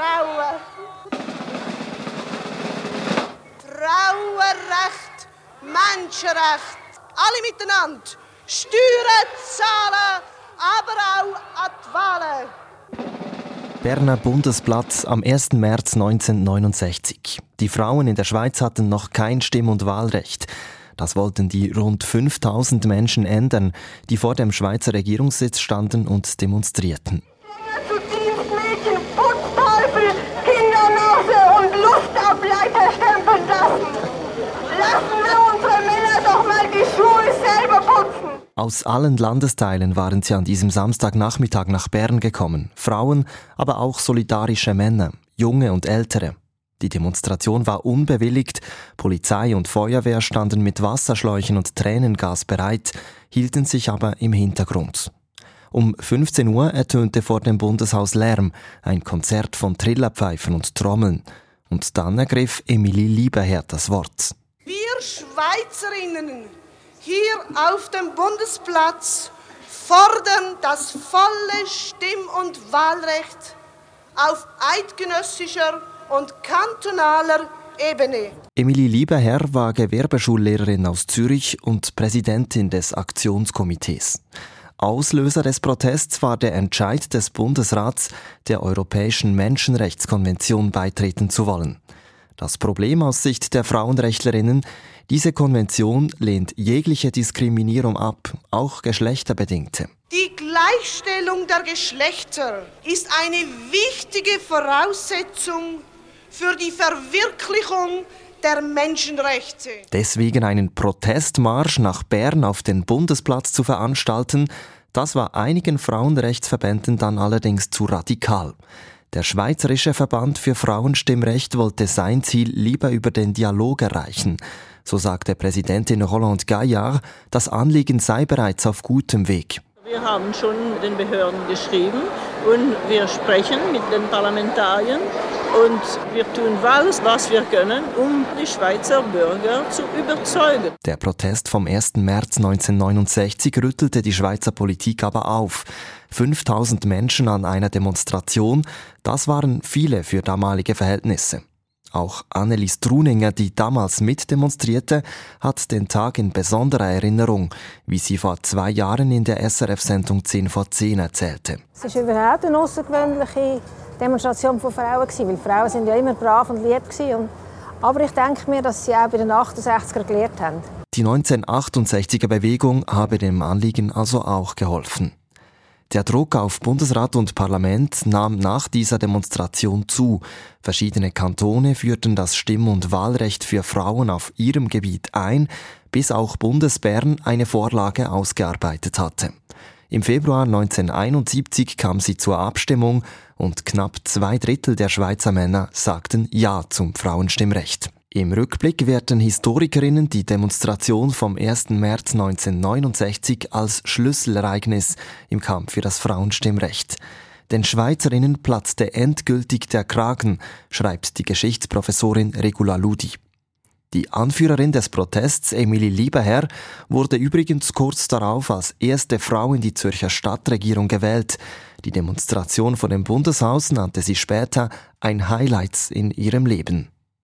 Frauen. Frauenrecht, Menschenrecht, alle miteinander. Steuern zahlen, aber auch an die Wahlen. Berner Bundesplatz am 1. März 1969. Die Frauen in der Schweiz hatten noch kein Stimm- und Wahlrecht. Das wollten die rund 5000 Menschen ändern, die vor dem Schweizer Regierungssitz standen und demonstrierten. Aus allen Landesteilen waren sie an diesem Samstagnachmittag nach Bern gekommen. Frauen, aber auch solidarische Männer, junge und ältere. Die Demonstration war unbewilligt, Polizei und Feuerwehr standen mit Wasserschläuchen und Tränengas bereit, hielten sich aber im Hintergrund. Um 15 Uhr ertönte vor dem Bundeshaus Lärm, ein Konzert von Trillerpfeifen und Trommeln. Und dann ergriff Emilie Lieberherr das Wort. Wir Schweizerinnen hier auf dem Bundesplatz fordern das volle Stimm- und Wahlrecht auf eidgenössischer und kantonaler Ebene. Emilie Lieberherr war Gewerbeschullehrerin aus Zürich und Präsidentin des Aktionskomitees. Auslöser des Protests war der Entscheid des Bundesrats, der Europäischen Menschenrechtskonvention beitreten zu wollen. Das Problem aus Sicht der Frauenrechtlerinnen, diese Konvention lehnt jegliche Diskriminierung ab, auch geschlechterbedingte. Die Gleichstellung der Geschlechter ist eine wichtige Voraussetzung für die Verwirklichung der Menschenrechte. Deswegen einen Protestmarsch nach Bern auf den Bundesplatz zu veranstalten, das war einigen Frauenrechtsverbänden dann allerdings zu radikal. Der Schweizerische Verband für Frauenstimmrecht wollte sein Ziel lieber über den Dialog erreichen. So sagte Präsidentin Roland Gaillard, das Anliegen sei bereits auf gutem Weg. Wir haben schon den Behörden geschrieben und wir sprechen mit den Parlamentariern und wir tun alles, was wir können, um die Schweizer Bürger zu überzeugen. Der Protest vom 1. März 1969 rüttelte die Schweizer Politik aber auf. 5000 Menschen an einer Demonstration, das waren viele für damalige Verhältnisse. Auch Annelies Truninger, die damals mitdemonstrierte, hat den Tag in besonderer Erinnerung, wie sie vor zwei Jahren in der SRF-Sendung 10 vor 10 erzählte. Es war überhaupt eine außergewöhnliche Demonstration von Frauen, weil Frauen sind ja immer brav und lieb waren. Aber ich denke mir, dass sie auch bei den 68er gelernt haben. Die 1968er Bewegung habe dem Anliegen also auch geholfen. Der Druck auf Bundesrat und Parlament nahm nach dieser Demonstration zu. Verschiedene Kantone führten das Stimm- und Wahlrecht für Frauen auf ihrem Gebiet ein, bis auch Bundesbern eine Vorlage ausgearbeitet hatte. Im Februar 1971 kam sie zur Abstimmung und knapp zwei Drittel der Schweizer Männer sagten Ja zum Frauenstimmrecht. Im Rückblick werten Historikerinnen die Demonstration vom 1. März 1969 als Schlüsselereignis im Kampf für das Frauenstimmrecht. Den Schweizerinnen platzte endgültig der Kragen, schreibt die Geschichtsprofessorin Regula Ludi. Die Anführerin des Protests, Emilie Lieberherr, wurde übrigens kurz darauf als erste Frau in die Zürcher Stadtregierung gewählt. Die Demonstration vor dem Bundeshaus nannte sie später ein Highlights in ihrem Leben.